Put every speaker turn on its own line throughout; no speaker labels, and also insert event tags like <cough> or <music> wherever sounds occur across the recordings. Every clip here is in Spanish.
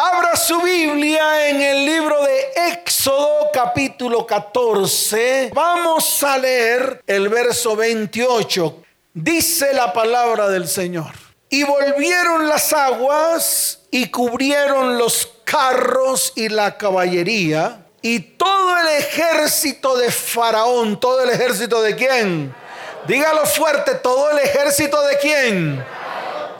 Abra su Biblia en el libro de Éxodo capítulo 14. Vamos a leer el verso 28. Dice la palabra del Señor. Y volvieron las aguas y cubrieron los carros y la caballería y todo el ejército de Faraón. ¿Todo el ejército de quién? Dígalo fuerte, ¿todo el ejército de quién?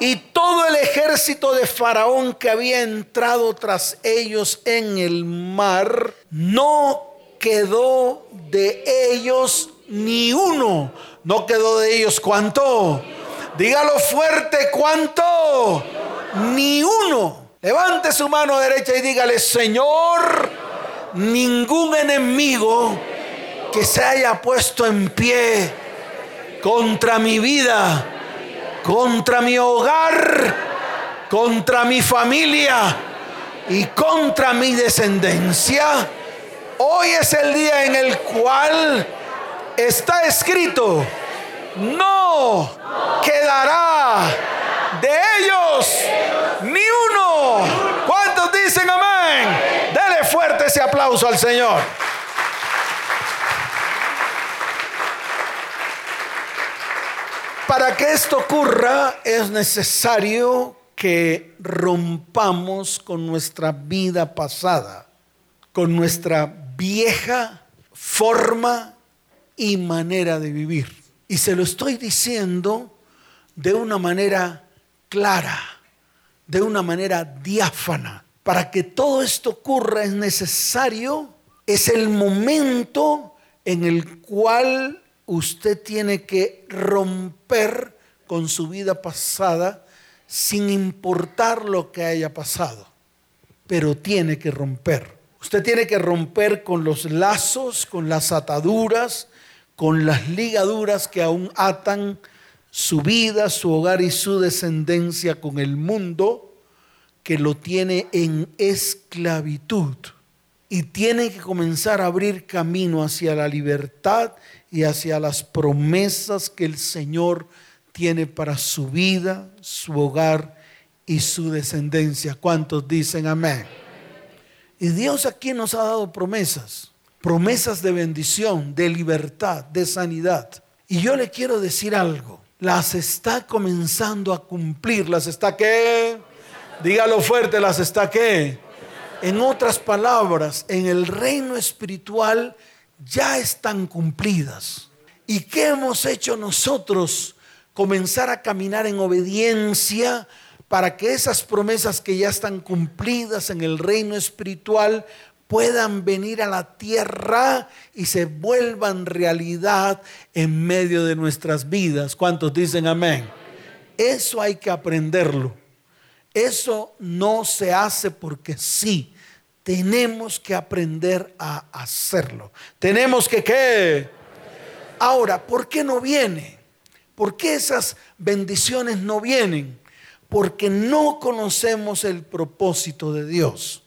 Y todo el ejército de Faraón que había entrado tras ellos en el mar, no quedó de ellos ni uno. No quedó de ellos cuánto. Dígalo fuerte, ¿cuánto? Ni uno. Levante su mano derecha y dígale, Señor, ningún enemigo que se haya puesto en pie contra mi vida, contra mi hogar, contra mi familia y contra mi descendencia. Hoy es el día en el cual está escrito, no quedará de ellos ni uno. ¿Cuántos dicen amén? Dele fuerte ese aplauso al Señor. Para que esto ocurra es necesario que rompamos con nuestra vida pasada, con nuestra vieja forma y manera de vivir. Y se lo estoy diciendo de una manera clara, de una manera diáfana. Para que todo esto ocurra es necesario, es el momento en el cual usted tiene que romper con su vida pasada sin importar lo que haya pasado. Pero tiene que romper. Usted tiene que romper con los lazos, con las ataduras, con las ligaduras que aún atan su vida, su hogar y su descendencia con el mundo que lo tiene en esclavitud. Y tiene que comenzar a abrir camino hacia la libertad y hacia las promesas que el Señor tiene para su vida, su hogar y su descendencia. ¿Cuántos dicen amén? Y Dios aquí nos ha dado promesas promesas de bendición, de libertad, de sanidad. Y yo le quiero decir algo, las está comenzando a cumplir, las está qué, dígalo fuerte, las está qué. En otras palabras, en el reino espiritual ya están cumplidas. ¿Y qué hemos hecho nosotros? Comenzar a caminar en obediencia para que esas promesas que ya están cumplidas en el reino espiritual puedan venir a la tierra y se vuelvan realidad en medio de nuestras vidas. ¿Cuántos dicen amén? Eso hay que aprenderlo. Eso no se hace porque sí. Tenemos que aprender a hacerlo. Tenemos que qué. Ahora, ¿por qué no viene? ¿Por qué esas bendiciones no vienen? Porque no conocemos el propósito de Dios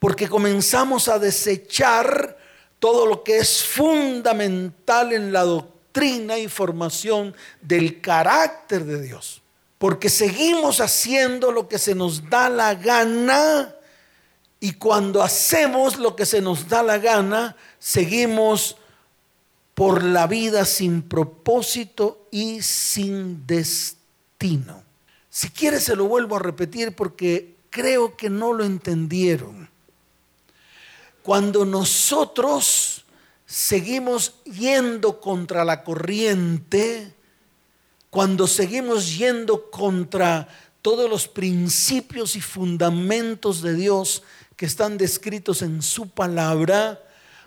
porque comenzamos a desechar todo lo que es fundamental en la doctrina y formación del carácter de Dios. Porque seguimos haciendo lo que se nos da la gana y cuando hacemos lo que se nos da la gana, seguimos por la vida sin propósito y sin destino. Si quieres se lo vuelvo a repetir porque creo que no lo entendieron. Cuando nosotros seguimos yendo contra la corriente, cuando seguimos yendo contra todos los principios y fundamentos de Dios que están descritos en su palabra,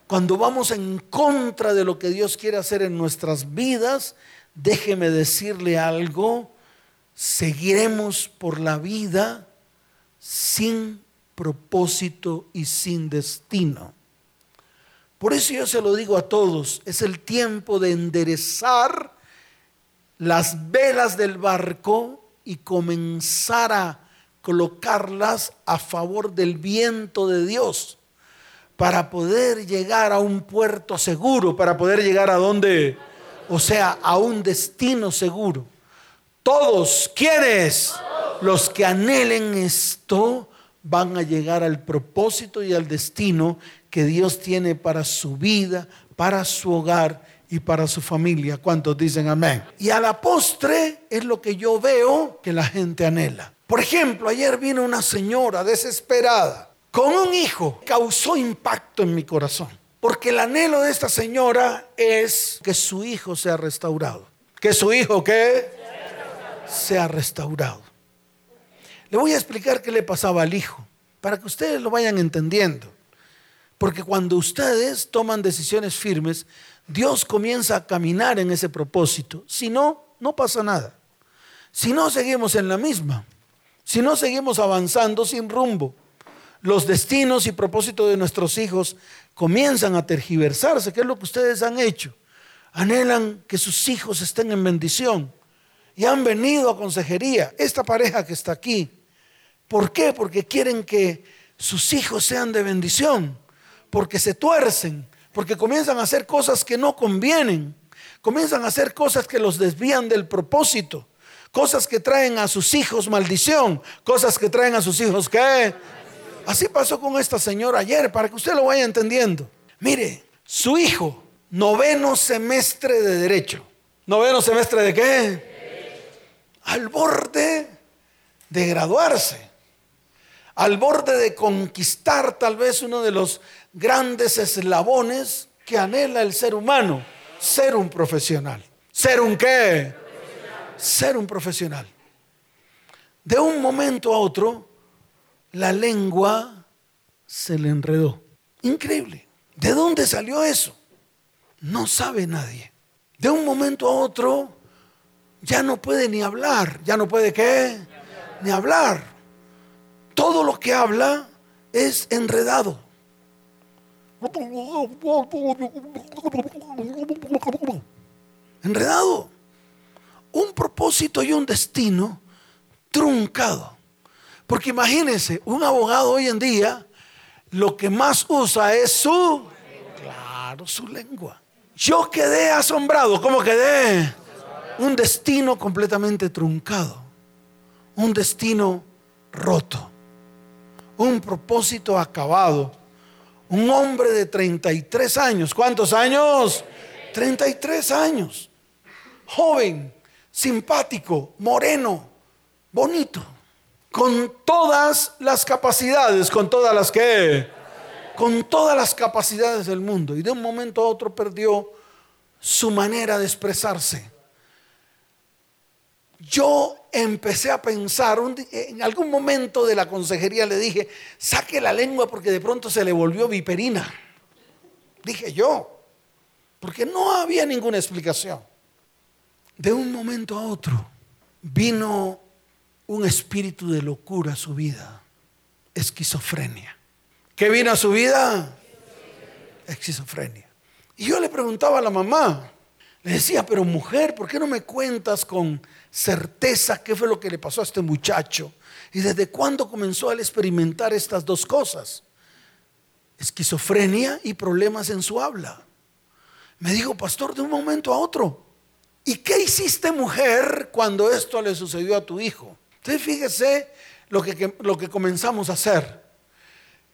cuando vamos en contra de lo que Dios quiere hacer en nuestras vidas, déjeme decirle algo, seguiremos por la vida sin propósito y sin destino. Por eso yo se lo digo a todos, es el tiempo de enderezar las velas del barco y comenzar a colocarlas a favor del viento de Dios para poder llegar a un puerto seguro, para poder llegar a donde, o sea, a un destino seguro. Todos, ¿quiénes? Los que anhelen esto, van a llegar al propósito y al destino que Dios tiene para su vida, para su hogar y para su familia. ¿Cuántos dicen amén? Y a la postre es lo que yo veo que la gente anhela. Por ejemplo, ayer vino una señora desesperada con un hijo. Causó impacto en mi corazón. Porque el anhelo de esta señora es que su hijo sea restaurado. Que su hijo, ¿qué? Sea restaurado. Le voy a explicar qué le pasaba al hijo, para que ustedes lo vayan entendiendo. Porque cuando ustedes toman decisiones firmes, Dios comienza a caminar en ese propósito. Si no, no pasa nada. Si no, seguimos en la misma. Si no, seguimos avanzando sin rumbo. Los destinos y propósitos de nuestros hijos comienzan a tergiversarse, que es lo que ustedes han hecho. Anhelan que sus hijos estén en bendición y han venido a consejería. Esta pareja que está aquí ¿Por qué? Porque quieren que sus hijos sean de bendición, porque se tuercen, porque comienzan a hacer cosas que no convienen, comienzan a hacer cosas que los desvían del propósito, cosas que traen a sus hijos maldición, cosas que traen a sus hijos que... Así pasó con esta señora ayer, para que usted lo vaya entendiendo. Mire, su hijo, noveno semestre de derecho. ¿Noveno semestre de qué? Al borde de graduarse al borde de conquistar tal vez uno de los grandes eslabones que anhela el ser humano, ser un profesional. ¿Ser un qué? Ser un profesional. De un momento a otro, la lengua se le enredó. Increíble. ¿De dónde salió eso? No sabe nadie. De un momento a otro, ya no puede ni hablar. ¿Ya no puede qué? Ni hablar todo lo que habla es enredado. Enredado. Un propósito y un destino truncado. Porque imagínense, un abogado hoy en día lo que más usa es su, claro, su lengua. Yo quedé asombrado, ¿cómo quedé? Un destino completamente truncado, un destino roto un propósito acabado. Un hombre de 33 años. ¿Cuántos años? 33 años. Joven, simpático, moreno, bonito. Con todas las capacidades, con todas las que... Con todas las capacidades del mundo. Y de un momento a otro perdió su manera de expresarse yo empecé a pensar, en algún momento de la consejería le dije, saque la lengua porque de pronto se le volvió viperina. Dije yo, porque no había ninguna explicación. De un momento a otro vino un espíritu de locura a su vida, esquizofrenia. ¿Qué vino a su vida? Esquizofrenia. Y yo le preguntaba a la mamá, le decía, pero mujer, ¿por qué no me cuentas con certeza qué fue lo que le pasó a este muchacho y desde cuándo comenzó a experimentar estas dos cosas, esquizofrenia y problemas en su habla. Me dijo, pastor, de un momento a otro. ¿Y qué hiciste mujer cuando esto le sucedió a tu hijo? Entonces fíjese lo que, lo que comenzamos a hacer.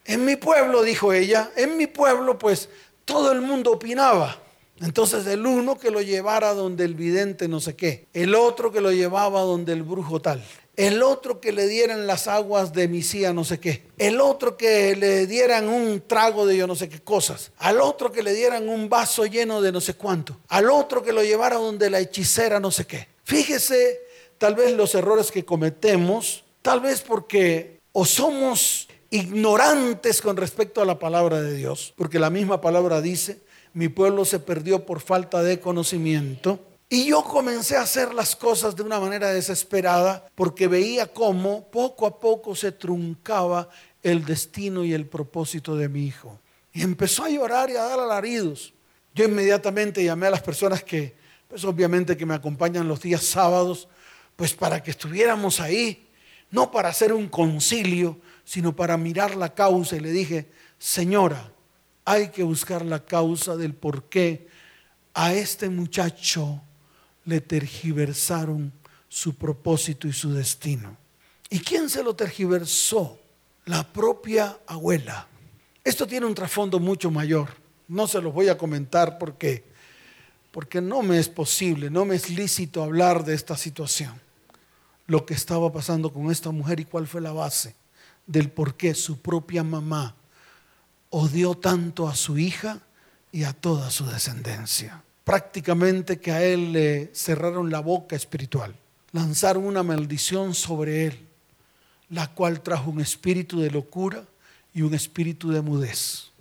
En mi pueblo, dijo ella, en mi pueblo pues todo el mundo opinaba. Entonces el uno que lo llevara donde el vidente no sé qué, el otro que lo llevaba donde el brujo tal, el otro que le dieran las aguas de misía no sé qué, el otro que le dieran un trago de yo no sé qué cosas, al otro que le dieran un vaso lleno de no sé cuánto, al otro que lo llevara donde la hechicera no sé qué. Fíjese tal vez los errores que cometemos, tal vez porque o somos ignorantes con respecto a la palabra de Dios, porque la misma palabra dice, mi pueblo se perdió por falta de conocimiento. Y yo comencé a hacer las cosas de una manera desesperada porque veía cómo poco a poco se truncaba el destino y el propósito de mi hijo. Y empezó a llorar y a dar alaridos. Yo inmediatamente llamé a las personas que, pues obviamente que me acompañan los días sábados, pues para que estuviéramos ahí, no para hacer un concilio, sino para mirar la causa. Y le dije, señora, hay que buscar la causa del por qué a este muchacho le tergiversaron su propósito y su destino. ¿Y quién se lo tergiversó? la propia abuela. Esto tiene un trasfondo mucho mayor. No se los voy a comentar porque, porque no me es posible, no me es lícito hablar de esta situación. Lo que estaba pasando con esta mujer y cuál fue la base del por qué su propia mamá odió tanto a su hija y a toda su descendencia. Prácticamente que a él le cerraron la boca espiritual, lanzaron una maldición sobre él, la cual trajo un espíritu de locura y un espíritu de mudez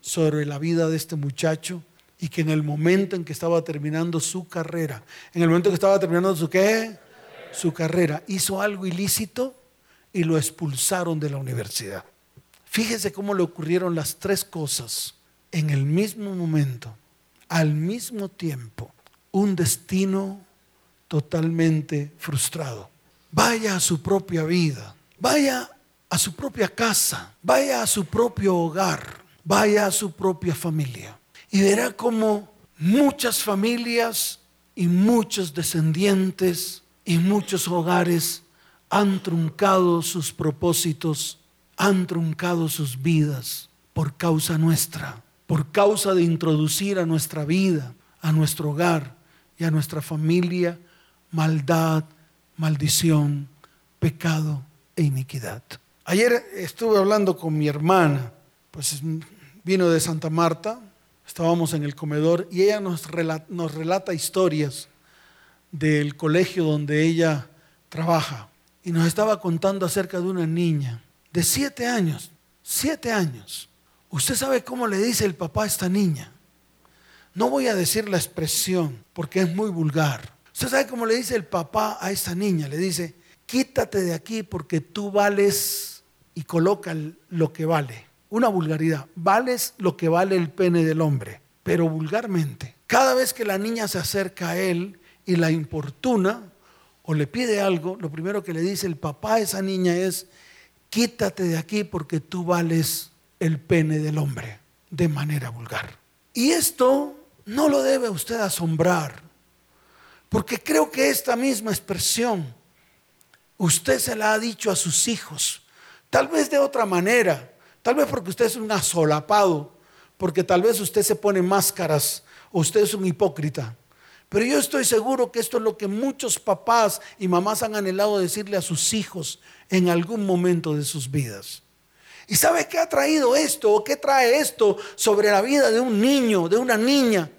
sobre la vida de este muchacho y que en el momento en que estaba terminando su carrera, en el momento en que estaba terminando su qué? Su carrera, hizo algo ilícito y lo expulsaron de la universidad. Fíjese cómo le ocurrieron las tres cosas en el mismo momento, al mismo tiempo, un destino totalmente frustrado. Vaya a su propia vida, vaya a su propia casa, vaya a su propio hogar, vaya a su propia familia y verá cómo muchas familias y muchos descendientes y muchos hogares han truncado sus propósitos, han truncado sus vidas por causa nuestra, por causa de introducir a nuestra vida, a nuestro hogar y a nuestra familia maldad, maldición, pecado e iniquidad. Ayer estuve hablando con mi hermana, pues vino de Santa Marta, estábamos en el comedor y ella nos relata, historias del colegio donde ella trabaja y nos estaba contando acerca de una niña de siete años, siete años. ¿Usted sabe cómo le dice el papá a esta niña? No voy a decir la expresión porque es muy vulgar. ¿Usted sabe cómo le dice el papá a esta niña? Le dice, quítate de aquí porque tú vales y coloca lo que vale. Una vulgaridad, vales lo que vale el pene del hombre, pero vulgarmente. Cada vez que la niña se acerca a él y la importuna o le pide algo, lo primero que le dice el papá a esa niña es, quítate de aquí porque tú vales el pene del hombre, de manera vulgar. Y esto no lo debe usted asombrar, porque creo que esta misma expresión usted se la ha dicho a sus hijos, tal vez de otra manera, tal vez porque usted es un asolapado, porque tal vez usted se pone máscaras o usted es un hipócrita. Pero yo estoy seguro que esto es lo que muchos papás y mamás han anhelado decirle a sus hijos en algún momento de sus vidas. ¿Y sabe qué ha traído esto o qué trae esto sobre la vida de un niño, de una niña?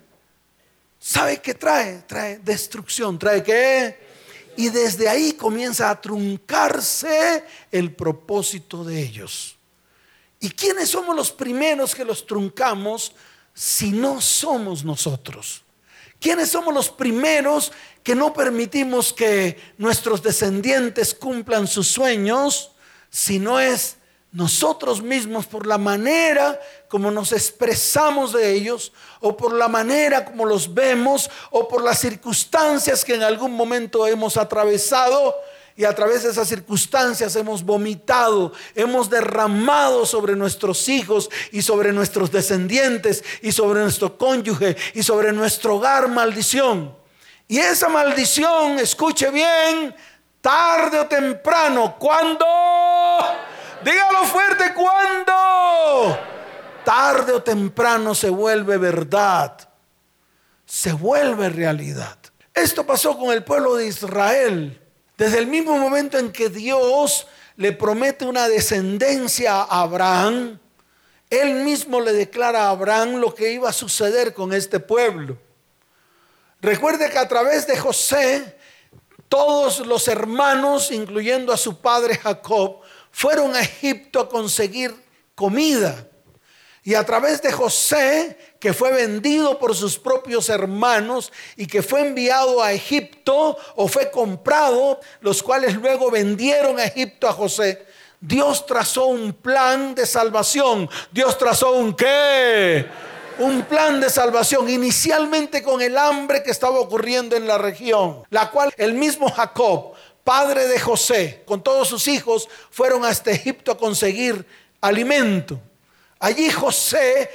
¿Sabe qué trae? Trae destrucción, trae qué? Y desde ahí comienza a truncarse el propósito de ellos. ¿Y quiénes somos los primeros que los truncamos si no somos nosotros? ¿Quiénes somos los primeros que no permitimos que nuestros descendientes cumplan sus sueños si no es nosotros mismos por la manera como nos expresamos de ellos o por la manera como los vemos o por las circunstancias que en algún momento hemos atravesado y a través de esas circunstancias hemos vomitado, hemos derramado sobre nuestros hijos y sobre nuestros descendientes y sobre nuestro cónyuge y sobre nuestro hogar maldición. Y esa maldición, escuche bien, tarde o temprano, ¿cuándo? Dígalo fuerte, ¿cuándo? Tarde o temprano se vuelve verdad, se vuelve realidad. Esto pasó con el pueblo de Israel. Desde el mismo momento en que Dios le promete una descendencia a Abraham, él mismo le declara a Abraham lo que iba a suceder con este pueblo. Recuerde que a través de José, todos los hermanos, incluyendo a su padre Jacob, fueron a Egipto a conseguir comida. Y a través de José, que fue vendido por sus propios hermanos y que fue enviado a Egipto o fue comprado, los cuales luego vendieron a Egipto a José, Dios trazó un plan de salvación. Dios trazó un qué? Un plan de salvación, inicialmente con el hambre que estaba ocurriendo en la región, la cual el mismo Jacob, padre de José, con todos sus hijos, fueron hasta Egipto a conseguir alimento. Allí José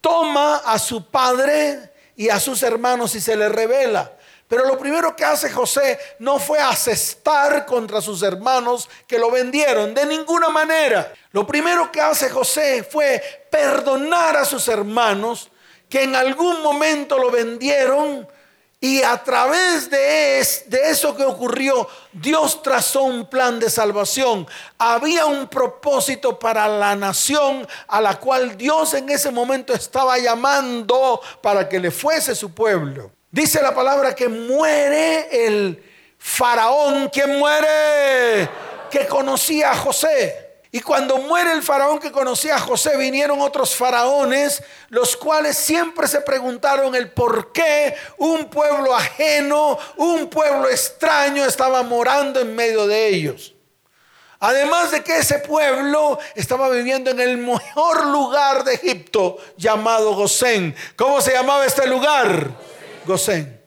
toma a su padre y a sus hermanos y se le revela. Pero lo primero que hace José no fue asestar contra sus hermanos que lo vendieron, de ninguna manera. Lo primero que hace José fue perdonar a sus hermanos que en algún momento lo vendieron y a través de, de, eso que ocurrió, Dios trazó un plan de salvación. Había un propósito para la nación a la cual Dios en ese momento estaba llamando para que le fuese su pueblo. Dice la palabra que muere el faraón, que muere, que conocía a José. Y cuando muere el faraón que conocía a José, vinieron otros faraones, los cuales siempre se preguntaron el por qué un pueblo ajeno, un pueblo extraño estaba morando en medio de ellos. Además de que ese pueblo estaba viviendo en el mejor lugar de Egipto, llamado Gosén. ¿Cómo se llamaba este lugar? Gosén.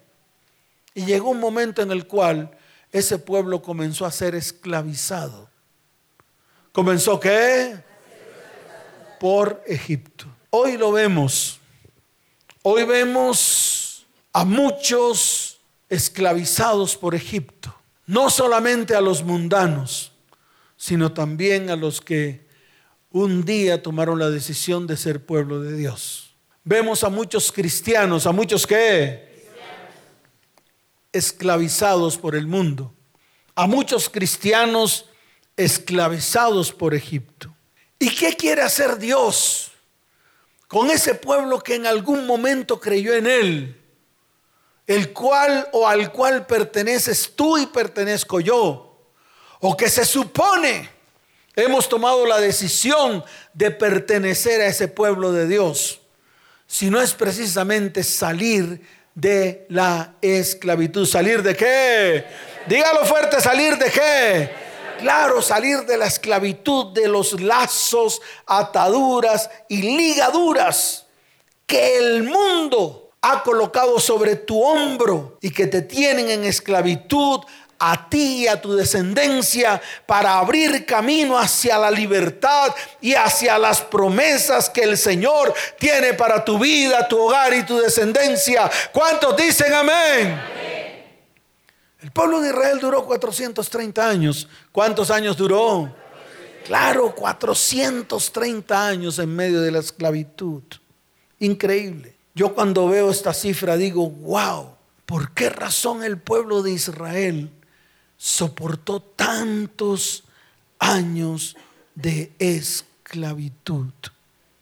Y llegó un momento en el cual ese pueblo comenzó a ser esclavizado. ¿Comenzó qué? Por Egipto. Hoy lo vemos. Hoy vemos a muchos esclavizados por Egipto. No solamente a los mundanos, sino también a los que un día tomaron la decisión de ser pueblo de Dios. Vemos a muchos cristianos, a muchos que esclavizados por el mundo, a muchos cristianos esclavizados por Egipto. ¿Y qué quiere hacer Dios con ese pueblo que en algún momento creyó en Él? El cual o al cual perteneces tú y pertenezco yo. O que se supone hemos tomado la decisión de pertenecer a ese pueblo de Dios si no es precisamente salir de la esclavitud. ¿Salir de qué? Dígalo fuerte, ¿salir de qué? Claro, salir de la esclavitud, de los lazos, ataduras y ligaduras que el mundo ha colocado sobre tu hombro y que te tienen en esclavitud a ti y a tu descendencia para abrir camino hacia la libertad y hacia las promesas que el Señor tiene para tu vida, tu hogar y tu descendencia. ¿Cuántos dicen amén? El pueblo de Israel duró 430 años. ¿Cuántos años duró? Claro, 430 años en medio de la esclavitud. Increíble. Yo cuando veo esta cifra digo, wow, ¿por qué razón el pueblo de Israel soportó tantos años de esclavitud.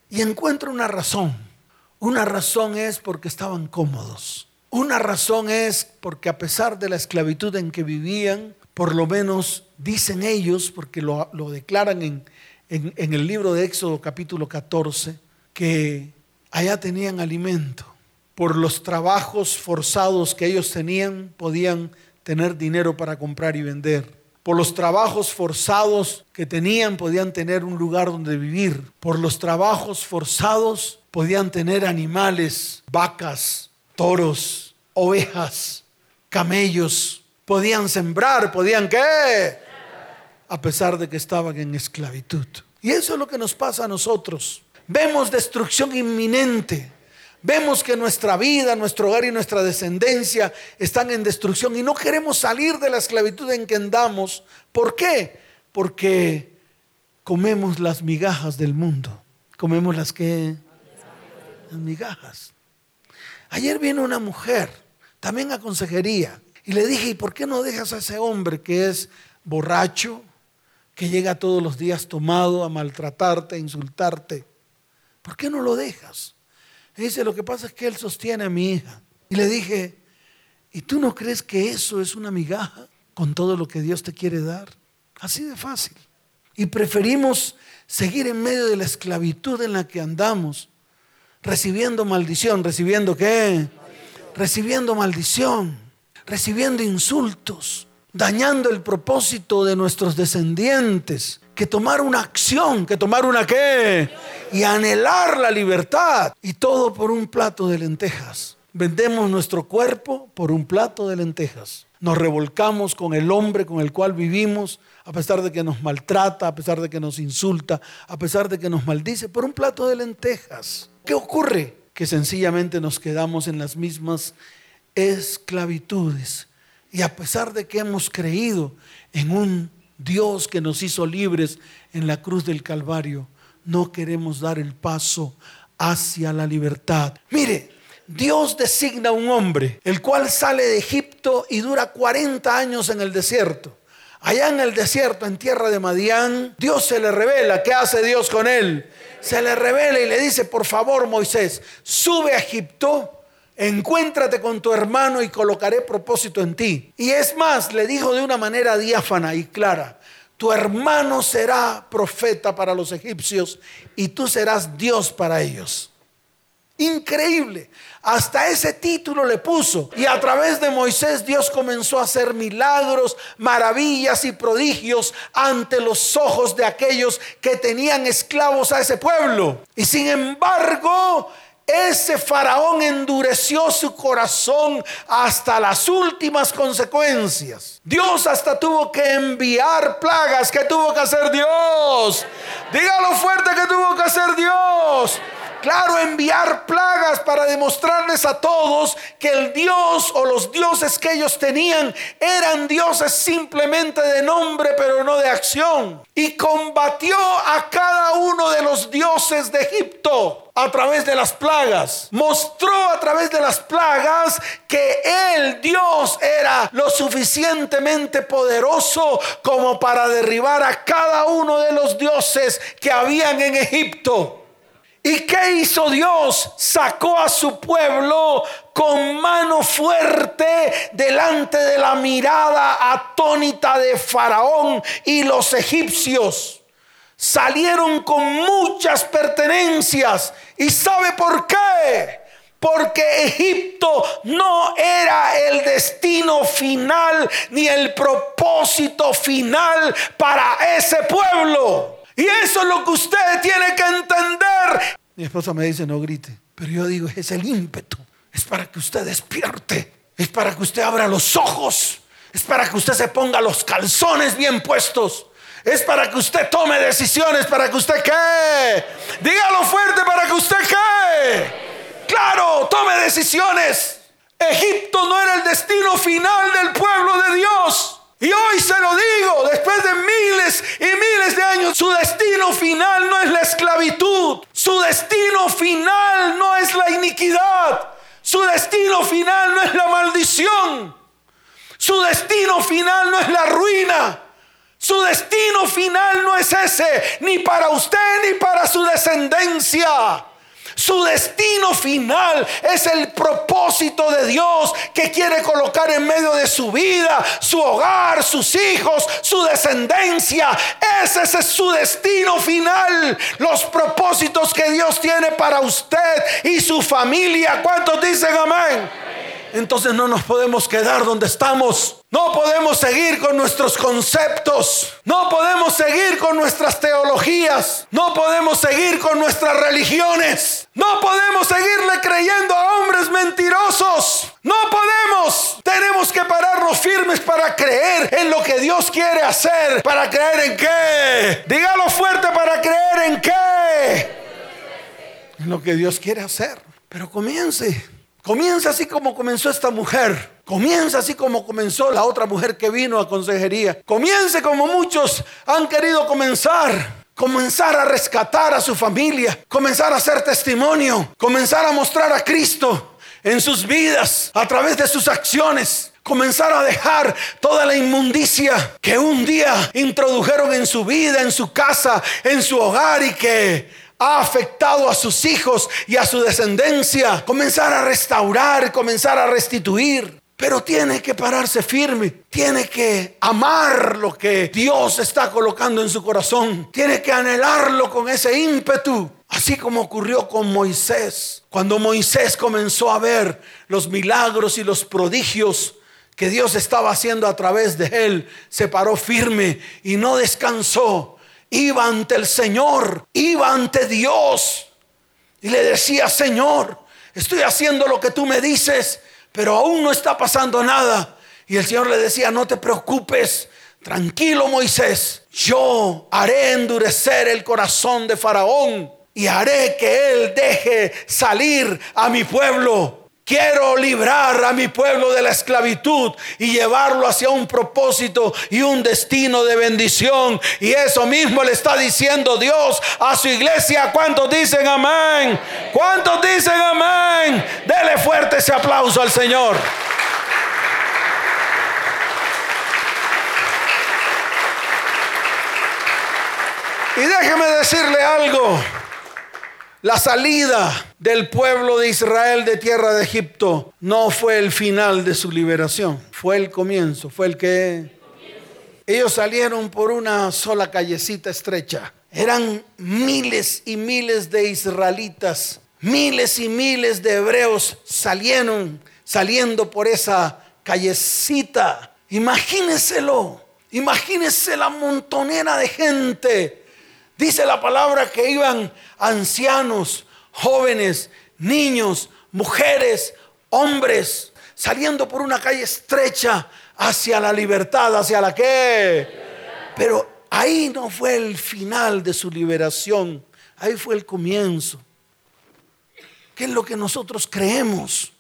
Y encuentro una razón. Una razón es porque estaban cómodos. Una razón es porque a pesar de la esclavitud en que vivían, por lo menos dicen ellos, porque lo, declaran en, en el libro de Éxodo capítulo 14, que allá tenían alimento. Por los trabajos forzados que ellos tenían, podían tener dinero para comprar y vender. Por los trabajos forzados que tenían podían tener un lugar donde vivir. Por los trabajos forzados podían tener animales, vacas, toros, ovejas, camellos. Podían sembrar, podían qué? A pesar de que estaban en esclavitud. Y eso es lo que nos pasa a nosotros. Vemos destrucción inminente Vemos que nuestra vida, nuestro hogar y nuestra descendencia están en destrucción y no queremos salir de la esclavitud en que andamos. ¿Por qué? Porque comemos las migajas del mundo. Comemos las que... Las migajas. Ayer vino una mujer, también a consejería, y le dije, ¿y por qué no dejas a ese hombre que es borracho, que llega todos los días tomado a maltratarte, a insultarte? ¿Por qué no lo dejas? dice, lo que pasa es que él sostiene a mi hija. Y le dije, ¿y tú no crees que eso es una migaja con todo lo que Dios te quiere dar? Así de fácil. Y preferimos seguir en medio de la esclavitud en la que andamos, recibiendo maldición, recibiendo qué? Recibiendo maldición, recibiendo insultos, dañando el propósito de nuestros descendientes que tomar una acción, que tomar una qué, y anhelar la libertad. Y todo por un plato de lentejas. Vendemos nuestro cuerpo por un plato de lentejas. Nos revolcamos con el hombre con el cual vivimos, a pesar de que nos maltrata, a pesar de que nos insulta, a pesar de que nos maldice, por un plato de lentejas. ¿Qué ocurre? Que sencillamente nos quedamos en las mismas esclavitudes. Y a pesar de que hemos creído en un Dios que nos hizo libres en la cruz del Calvario, no queremos dar el paso hacia la libertad. Mire, Dios designa un hombre, el cual sale de Egipto y dura 40 años en el desierto. Allá en el desierto, en tierra de Madián, Dios se le revela. ¿Qué hace Dios con él? Se le revela y le dice, por favor Moisés, sube a Egipto encuéntrate con tu hermano y colocaré propósito en ti. Y es más, le dijo de una manera diáfana y clara, tu hermano será profeta para los egipcios y tú serás Dios para ellos. Increíble. Hasta ese título le puso. Y a través de Moisés Dios comenzó a hacer milagros, maravillas y prodigios ante los ojos de aquellos que tenían esclavos a ese pueblo. Y sin embargo, ese faraón endureció su corazón hasta las últimas consecuencias. Dios hasta tuvo que enviar plagas. ¿Qué tuvo que hacer Dios? Dígalo fuerte que tuvo que hacer Dios. Claro, enviar plagas para demostrarles a todos que el Dios o los dioses que ellos tenían eran dioses simplemente de nombre, pero no de acción. Y combatió a cada uno de los dioses de Egipto a través de las plagas. Mostró a través de las plagas que el Dios era lo suficientemente poderoso como para derribar a cada uno de los dioses que habían en Egipto. ¿Y qué hizo Dios? Sacó a su pueblo con mano fuerte delante de la mirada atónita de Faraón y los egipcios. Salieron con muchas pertenencias. ¿Y sabe por qué? Porque Egipto no era el destino final ni el propósito final para ese pueblo. Y eso es lo que usted tiene que entender. Mi esposa me dice, no grite. Pero yo digo, es el ímpetu. Es para que usted despierte. Es para que usted abra los ojos. Es para que usted se ponga los calzones bien puestos. Es para que usted tome decisiones, para que usted qué. Dígalo fuerte para que usted qué. Claro, tome decisiones. Egipto no era el destino final del pueblo de Dios. Y hoy se lo digo, después de miles y miles de años, su destino final no es la esclavitud, su destino final no es la iniquidad, su destino final no es la maldición, su destino final no es la ruina, su destino final no es ese, ni para usted ni para su descendencia. Su destino final es el propósito de Dios que quiere colocar en medio de su vida, su hogar, sus hijos, su descendencia. Ese, es su destino final. Los propósitos que Dios tiene para usted y su familia. ¿Cuántos dicen amén? Entonces no nos podemos quedar donde estamos. No podemos seguir con nuestros conceptos. No podemos seguir con nuestras teologías. No podemos seguir con nuestras religiones. No podemos seguirle creyendo a hombres mentirosos. No podemos. Tenemos que pararnos firmes para creer en lo que Dios quiere hacer. ¿Para creer en qué? Dígalo fuerte para creer en qué. En lo que Dios quiere hacer. Pero comience. Comienza así como comenzó esta mujer. Comienza así como comenzó la otra mujer que vino a consejería. Comience como muchos han querido comenzar. Comenzar a rescatar a su familia. Comenzar a hacer testimonio. Comenzar a mostrar a Cristo en sus vidas a través de sus acciones. Comenzar a dejar toda la inmundicia que un día introdujeron en su vida, en su casa, en su hogar y que ha afectado a sus hijos y a su descendencia. Comenzar a restaurar, comenzar a restituir. Pero tiene que pararse firme, tiene que amar lo que Dios está colocando en su corazón, tiene que anhelarlo con ese ímpetu, así como ocurrió con Moisés. Cuando Moisés comenzó a ver los milagros y los prodigios que Dios estaba haciendo a través de él, se paró firme y no descansó iba ante el Señor, iba ante Dios. Y le decía, Señor, estoy haciendo lo que tú me dices, pero aún no está pasando nada. Y el Señor le decía, no te preocupes, tranquilo Moisés, yo haré endurecer el corazón de Faraón y haré que él deje salir a mi pueblo quiero librar a mi pueblo de la esclavitud y llevarlo hacia un propósito y un destino de bendición. Y eso mismo le está diciendo Dios a su iglesia. ¿Cuántos dicen amén? ¿Cuántos dicen amén? Dele fuerte ese aplauso al Señor. Y déjeme decirle algo. La salida del pueblo de Israel de tierra de Egipto no fue el final de su liberación, fue el comienzo, fue el que... Ellos salieron por una sola callecita estrecha. Eran miles y miles de israelitas, miles y miles de hebreos salieron saliendo por esa callecita. Imagínenselo, imagínense la montonera de gente Dice la palabra que iban ancianos, jóvenes, niños, mujeres, hombres, saliendo por una calle estrecha hacia la libertad, hacia la que... Pero ahí no fue el final de su liberación, ahí fue el comienzo. ¿Qué es lo que nosotros creemos?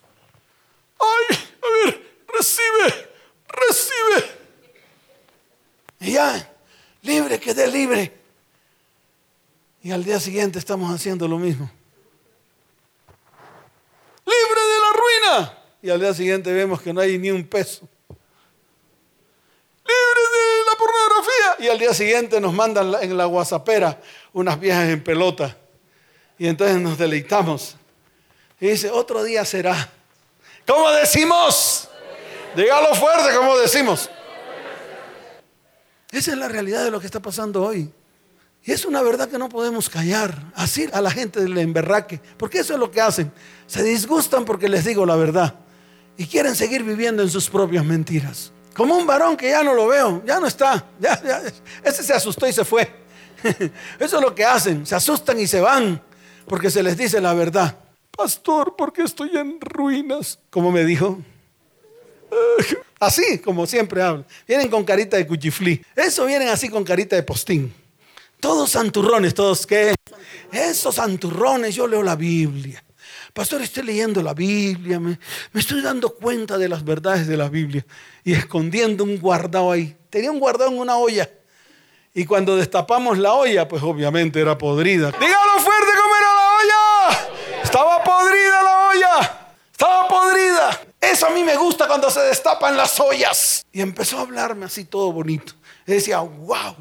Ay, a ver, recibe, recibe. Y ya, libre, quede libre. Y al día siguiente estamos haciendo lo mismo. Libre de la ruina. Y al día siguiente vemos que no hay ni un peso. Libre de la pornografía. Y al día siguiente nos mandan en la guasapera unas viejas en pelota. Y entonces nos deleitamos. Y dice, otro día será. ¿Cómo decimos? Dígalo fuerte, como decimos? Esa es la realidad de lo que está pasando hoy. Y es una verdad que no podemos callar, así a la gente del emberraque, porque eso es lo que hacen. Se disgustan porque les digo la verdad y quieren seguir viviendo en sus propias mentiras. Como un varón que ya no lo veo, ya no está, ya, ese se asustó y se fue. <laughs> Eso es lo que hacen, se asustan y se van porque se les dice la verdad. Pastor, porque estoy en ruinas, como me dijo. <laughs> Así, como siempre hablan. Vienen con carita de cuchiflí. Eso vienen así con carita de postín. Todos santurrones, todos qué. Esos santurrones, yo leo la Biblia. Pastor, estoy leyendo la Biblia, me, estoy dando cuenta de las verdades de la Biblia y escondiendo un guardado ahí. Tenía un guardado en una olla. Y cuando destapamos la olla, pues obviamente era podrida. Dígalo fuerte cómo era la olla. Estaba podrida la olla. Estaba podrida. Eso a mí me gusta cuando se destapan las ollas. Y empezó a hablarme así todo bonito. Y decía, wow,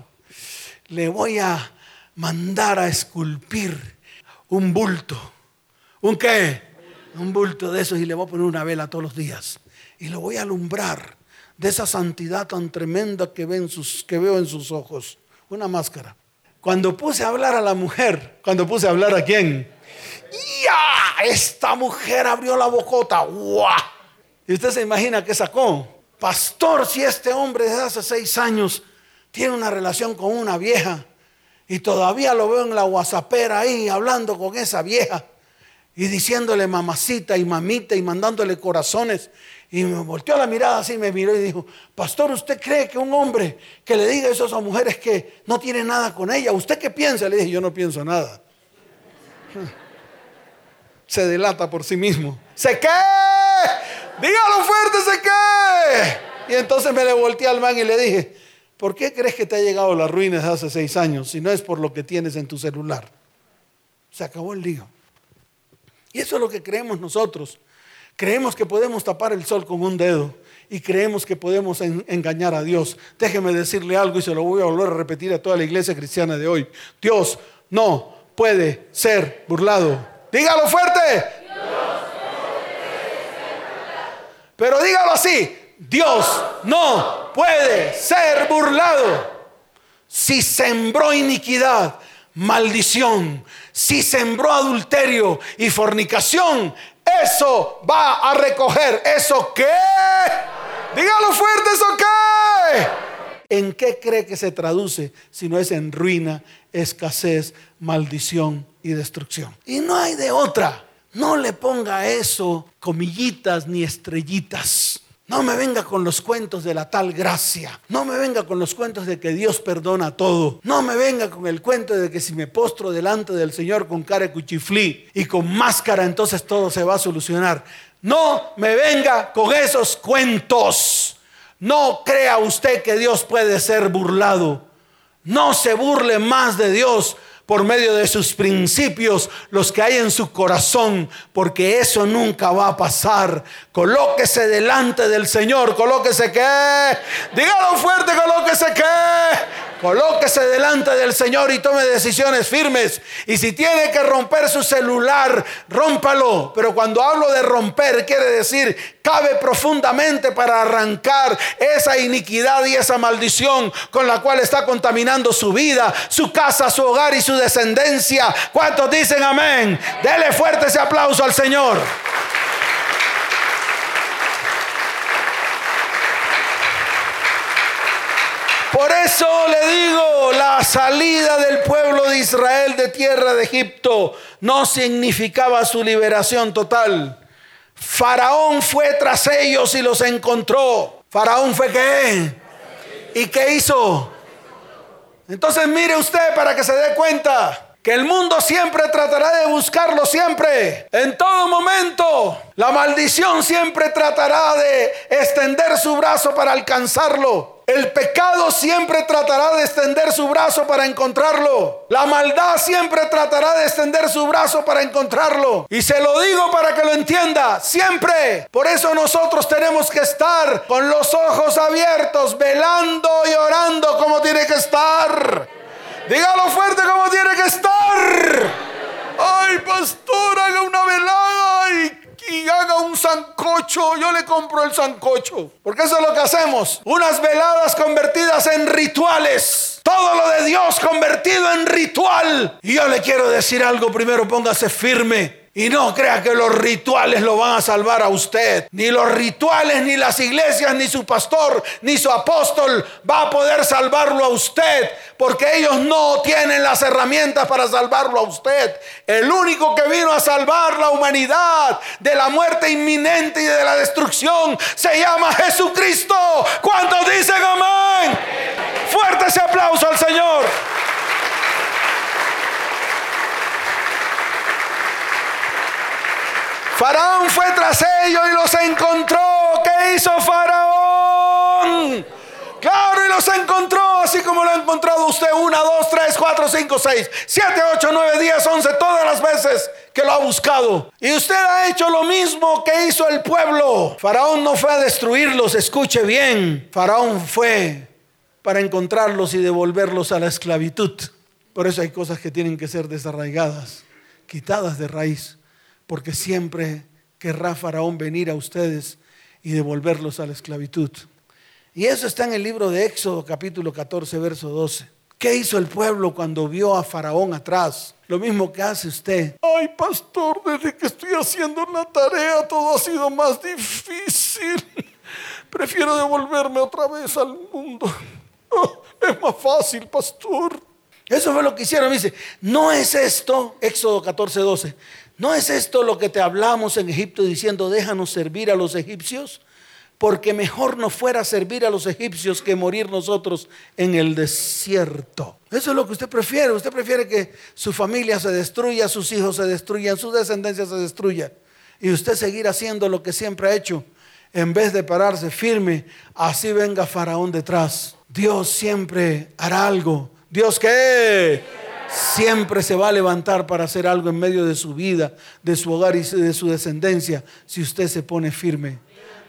le voy a mandar a esculpir un bulto. ¿Un qué? Un bulto de esos y le voy a poner una vela todos los días. Y lo voy a alumbrar de esa santidad tan tremenda que, veo en sus ojos. Una máscara. Cuando puse a hablar a la mujer, cuando puse a hablar a quién, ¡ya! Esta mujer abrió la bocota. ¡Guau! Y usted se imagina que sacó. Pastor, si este hombre desde hace seis años tiene una relación con una vieja y todavía lo veo en la guasapera ahí hablando con esa vieja y diciéndole mamacita y mamita y mandándole corazones. Y me volteó la mirada así, me miró y dijo, pastor, ¿usted cree que un hombre que le diga eso a esas mujeres que no tiene nada con ella, ¿usted qué piensa? Le dije, yo no pienso nada. <laughs> Se delata por sí mismo. ¿Se qué? Dígalo fuerte, ¿se qué? Y entonces me le volteé al man y le dije, ¿Por qué crees que te ha llegado la ruina desde hace seis años si no es por lo que tienes en tu celular? Se acabó el lío. Y eso es lo que creemos nosotros. Creemos que podemos tapar el sol con un dedo y creemos que podemos engañar a Dios. Déjeme decirle algo y se lo voy a volver a repetir a toda la iglesia cristiana de hoy. Dios no puede ser burlado. Dígalo fuerte. Pero dígalo así. Dios no puede ser burlado. Si sembró iniquidad, maldición, si sembró adulterio y fornicación, eso va a recoger. ¿Eso qué? Dígalo fuerte, ¿eso qué? ¿En qué cree que se traduce si no es en ruina, escasez, maldición y destrucción? Y no hay de otra. No le ponga eso comillitas ni estrellitas. No me venga con los cuentos de la tal gracia. No me venga con los cuentos de que Dios perdona todo. No me venga con el cuento de que si me postro delante del Señor con cara de cuchiflí y con máscara, entonces todo se va a solucionar. No me venga con esos cuentos. No crea usted que Dios puede ser burlado. No se burle más de Dios por medio de sus principios, los que hay en su corazón, porque eso nunca va a pasar. Colóquese delante del Señor, colóquese que, dígalo fuerte, colóquese que, colóquese delante del Señor y tome decisiones firmes. Y si tiene que romper su celular, rómpalo. Pero cuando hablo de romper, quiere decir, cabe profundamente para arrancar esa iniquidad y esa maldición con la cual está contaminando su vida, su casa, su hogar y su descendencia. ¿Cuántos dicen amén? Dele fuerte ese aplauso al Señor. Por eso le digo, la salida del pueblo de Israel de tierra de Egipto no significaba su liberación total. Faraón fue tras ellos y los encontró. Faraón fue qué? ¿Y qué hizo? Entonces mire usted para que se dé cuenta que el mundo siempre tratará de buscarlo siempre, en todo momento. La maldición siempre tratará de extender su brazo para alcanzarlo. El pecado siempre tratará de extender su brazo para encontrarlo. La maldad siempre tratará de extender su brazo para encontrarlo. Y se lo digo para que lo entienda, siempre. Por eso nosotros tenemos que estar con los ojos abiertos, velando y orando como tiene que estar. Dígalo fuerte como tiene que estar. Ay, pastor, haga una velada y y haga un sancocho, yo le compro el sancocho. Porque eso es lo que hacemos. Unas veladas convertidas en rituales. Todo lo de Dios convertido en ritual. Y yo le quiero decir algo primero, póngase firme. Y no crea que los rituales lo van a salvar a usted. Ni los rituales, ni las iglesias, ni su pastor, ni su apóstol va a poder salvarlo a usted. Porque ellos no tienen las herramientas para salvarlo a usted. El único que vino a salvar la humanidad de la muerte inminente y de la destrucción se llama Jesucristo. ¿Cuántos dicen amén? Fuerte ese aplauso al Señor. Faraón fue tras ellos y los encontró. ¿Qué hizo Faraón? Claro, y los encontró, así como lo ha encontrado usted una, dos, tres, cuatro, cinco, seis, siete, ocho, nueve, diez, once, todas las veces que lo ha buscado. Y usted ha hecho lo mismo que hizo el pueblo. Faraón no fue a destruirlos, escuche bien. Faraón fue para encontrarlos y devolverlos a la esclavitud. Por eso hay cosas que tienen que ser desarraigadas, quitadas de raíz porque siempre querrá Faraón venir a ustedes y devolverlos a la esclavitud. Y eso está en el libro de Éxodo capítulo 14, verso 12. ¿Qué hizo el pueblo cuando vio a Faraón atrás? Lo mismo que hace usted. Ay, pastor, desde que estoy haciendo la tarea todo ha sido más difícil. Prefiero devolverme otra vez al mundo. Oh, es más fácil, pastor. Eso fue lo que hicieron. Me dice, no es esto, Éxodo 14, 12. ¿No es esto lo que te hablamos en Egipto diciendo, déjanos servir a los egipcios? Porque mejor no fuera servir a los egipcios que morir nosotros en el desierto. Eso es lo que usted prefiere. Usted prefiere que su familia se destruya, sus hijos se destruyan, su descendencia se destruya. Y usted seguir haciendo lo que siempre ha hecho. En vez de pararse firme, así venga Faraón detrás. Dios siempre hará algo. ¿Dios qué? Siempre se va a levantar para hacer algo en medio de su vida, de su hogar y de su descendencia, si usted se pone firme.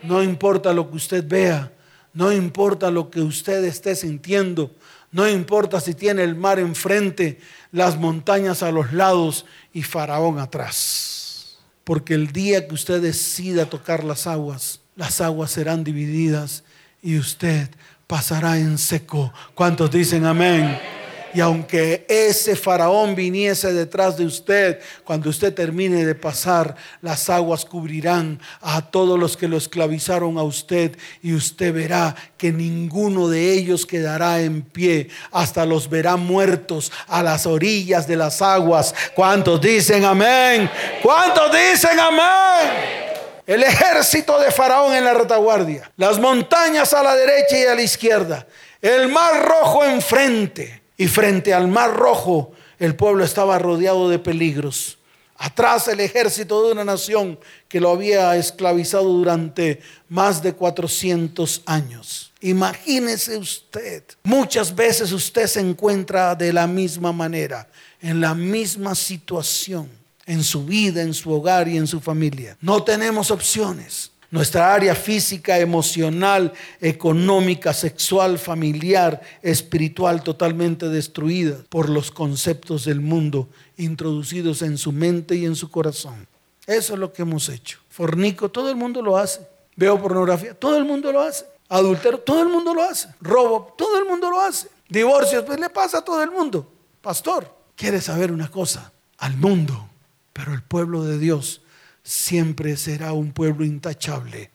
No importa lo que usted vea, no importa lo que usted esté sintiendo, no importa si tiene el mar enfrente, las montañas a los lados y Faraón atrás. Porque el día que usted decida tocar las aguas, las aguas serán divididas y usted pasará en seco. ¿Cuántos dicen amén? Y aunque ese faraón viniese detrás de usted, cuando usted termine de pasar, las aguas cubrirán a todos los que lo esclavizaron a usted y usted verá que ninguno de ellos quedará en pie, hasta los verá muertos a las orillas de las aguas. ¿Cuántos dicen amén? ¿Cuántos dicen amén? el ejército de Faraón en la retaguardia, las montañas a la derecha y a la izquierda, el mar rojo enfrente. Y frente al mar rojo el pueblo estaba rodeado de peligros. Atrás el ejército de una nación que lo había esclavizado durante más de 400 años. Imagínese usted, muchas veces usted se encuentra de la misma manera, en la misma situación, en su vida, en su hogar y en su familia. No tenemos opciones. Nuestra área física, emocional, económica, sexual, familiar, espiritual totalmente destruida por los conceptos del mundo introducidos en su mente y en su corazón. Eso es lo que hemos hecho. Fornico, todo el mundo lo hace. Veo pornografía, todo el mundo lo hace. Adultero, todo el mundo lo hace. Robo, todo el mundo lo hace. Divorcios, pues le pasa a todo el mundo. Pastor, quiere saber una cosa, al mundo, pero el pueblo de Dios siempre será un pueblo intachable,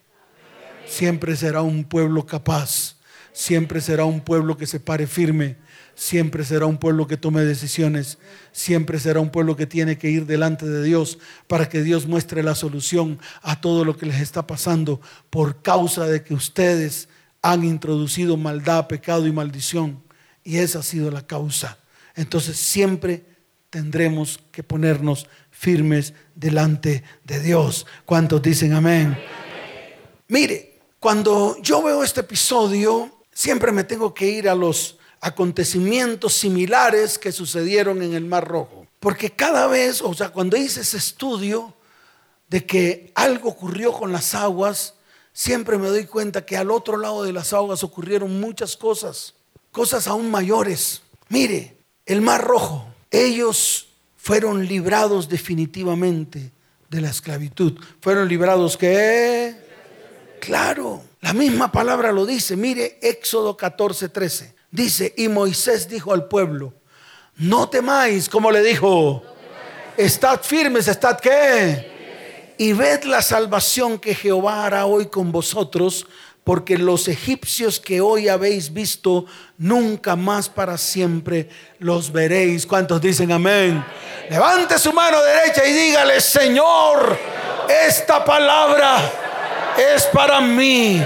siempre será un pueblo capaz, siempre será un pueblo que se pare firme, siempre será un pueblo que tome decisiones, siempre será un pueblo que tiene que ir delante de Dios para que Dios muestre la solución a todo lo que les está pasando por causa de que ustedes han introducido maldad, pecado y maldición. Y esa ha sido la causa. Entonces siempre tendremos que ponernos firmes delante de Dios. ¿Cuántos dicen amén? Mire, cuando yo veo este episodio, siempre me tengo que ir a los acontecimientos similares que sucedieron en el Mar Rojo. Porque cada vez, o sea, cuando hice ese estudio de que algo ocurrió con las aguas, siempre me doy cuenta que al otro lado de las aguas ocurrieron muchas cosas, cosas aún mayores. Mire, el Mar Rojo, ellos fueron librados definitivamente de la esclavitud. Fueron librados que... Claro, la misma palabra lo dice. Mire Éxodo 14, 13. Dice, y Moisés dijo al pueblo, no temáis, como le dijo, estad firmes, estad qué. Y ved la salvación que Jehová hará hoy con vosotros, porque los egipcios que hoy habéis visto, nunca más para siempre los veréis. ¿Cuántos dicen amén? Levante su mano derecha y dígale, Señor, esta palabra es para mí,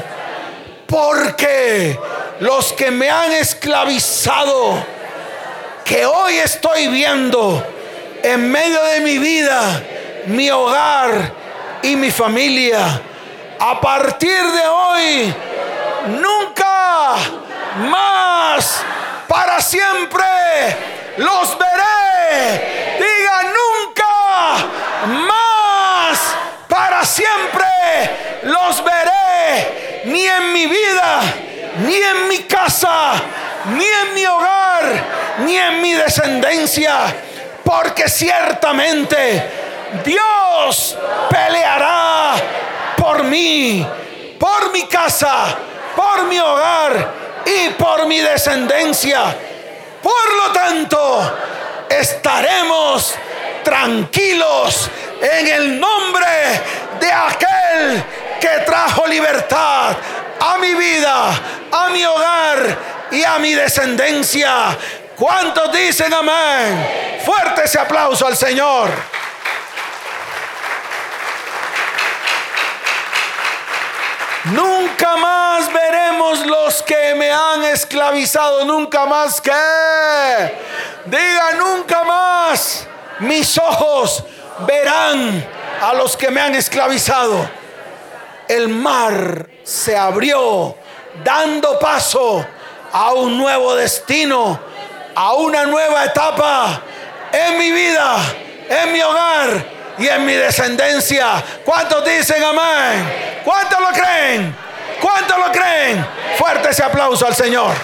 porque los que me han esclavizado, que hoy estoy viendo en medio de mi vida, mi hogar y mi familia, a partir de hoy, nunca más, para siempre, los veré. Diga nunca más, para siempre, los veré, ni en mi vida, ni en mi casa, ni en mi hogar, ni en mi descendencia, porque ciertamente Dios peleará por mí, por mi casa, por mi hogar y por mi descendencia. Por lo tanto, estaremos tranquilos en el nombre de aquel que trajo libertad a mi vida, a mi hogar y a mi descendencia. ¿Cuántos dicen amén? Fuerte ese aplauso al Señor. Nunca más veremos los que me han esclavizado, nunca más que. Diga, nunca más mis ojos verán a los que me han esclavizado. El mar se abrió dando paso a un nuevo destino, a una nueva etapa en mi vida, en mi hogar y en mi descendencia. ¿Cuántos dicen amén? ¿Cuántos lo creen? ¿Cuántos lo creen? Fuerte ese aplauso al Señor.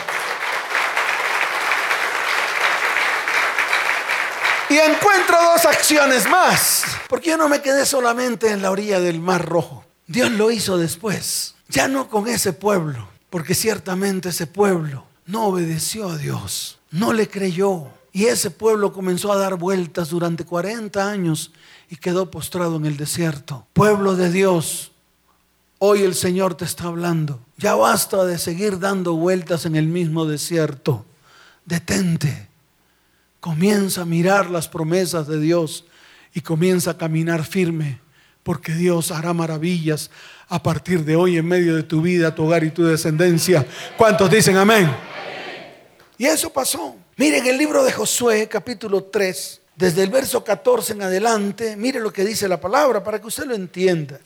Y encuentro dos acciones más, porque yo no me quedé solamente en la orilla del Mar Rojo. Dios lo hizo después, ya no con ese pueblo, porque ciertamente ese pueblo no obedeció a Dios, no le creyó. Y ese pueblo comenzó a dar vueltas durante 40 años y quedó postrado en el desierto. Pueblo de Dios, hoy el Señor te está hablando. Ya basta de seguir dando vueltas en el mismo desierto. Detente. Comienza a mirar las promesas de Dios y comienza a caminar firme porque Dios hará maravillas a partir de hoy en medio de tu vida, tu hogar y tu descendencia. ¿Cuántos dicen amén? Y eso pasó. Miren el libro de Josué, capítulo 3, desde el verso 14 en adelante, mire lo que dice la palabra para que usted lo entienda,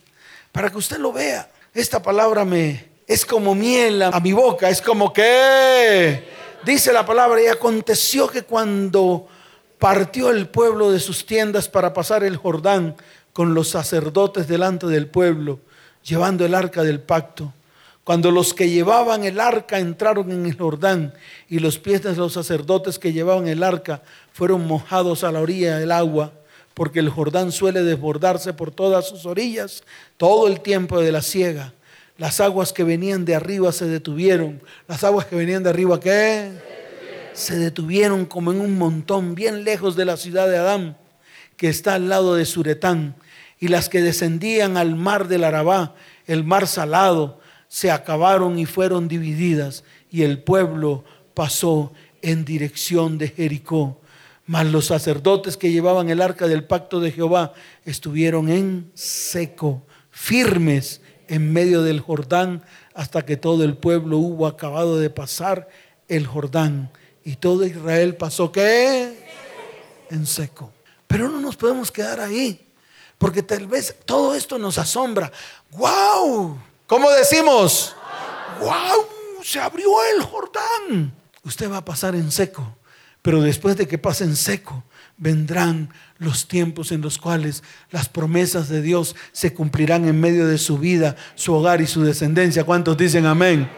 para que usted lo vea. Esta palabra me es como miel a mi boca, es como que dice la palabra y aconteció que cuando partió el pueblo de sus tiendas para pasar el Jordán con los sacerdotes delante del pueblo, llevando el arca del pacto, cuando los que llevaban el arca entraron en el Jordán y los pies de los sacerdotes que llevaban el arca fueron mojados a la orilla del agua, porque el Jordán suele desbordarse por todas sus orillas todo el tiempo de la siega. Las aguas que venían de arriba se detuvieron. Las aguas que venían de arriba, ¿qué? Se detuvieron como en un montón, bien lejos de la ciudad de Adán, que está al lado de Suretán. Y las que descendían al mar del Arabá, el mar salado, se acabaron y fueron divididas. Y el pueblo pasó en dirección de Jericó. Mas los sacerdotes que llevaban el arca del pacto de Jehová estuvieron en seco, firmes en medio del Jordán, hasta que todo el pueblo hubo acabado de pasar el Jordán. Y todo Israel pasó qué? En seco. Pero no nos podemos quedar ahí, porque tal vez todo esto nos asombra. ¡Wow! ¿Cómo decimos? ¡Wow! Se abrió el Jordán. Usted va a pasar en seco. Pero después de que pase en seco, vendrán los tiempos en los cuales las promesas de Dios se cumplirán en medio de su vida, su hogar y su descendencia. ¿Cuántos dicen amén?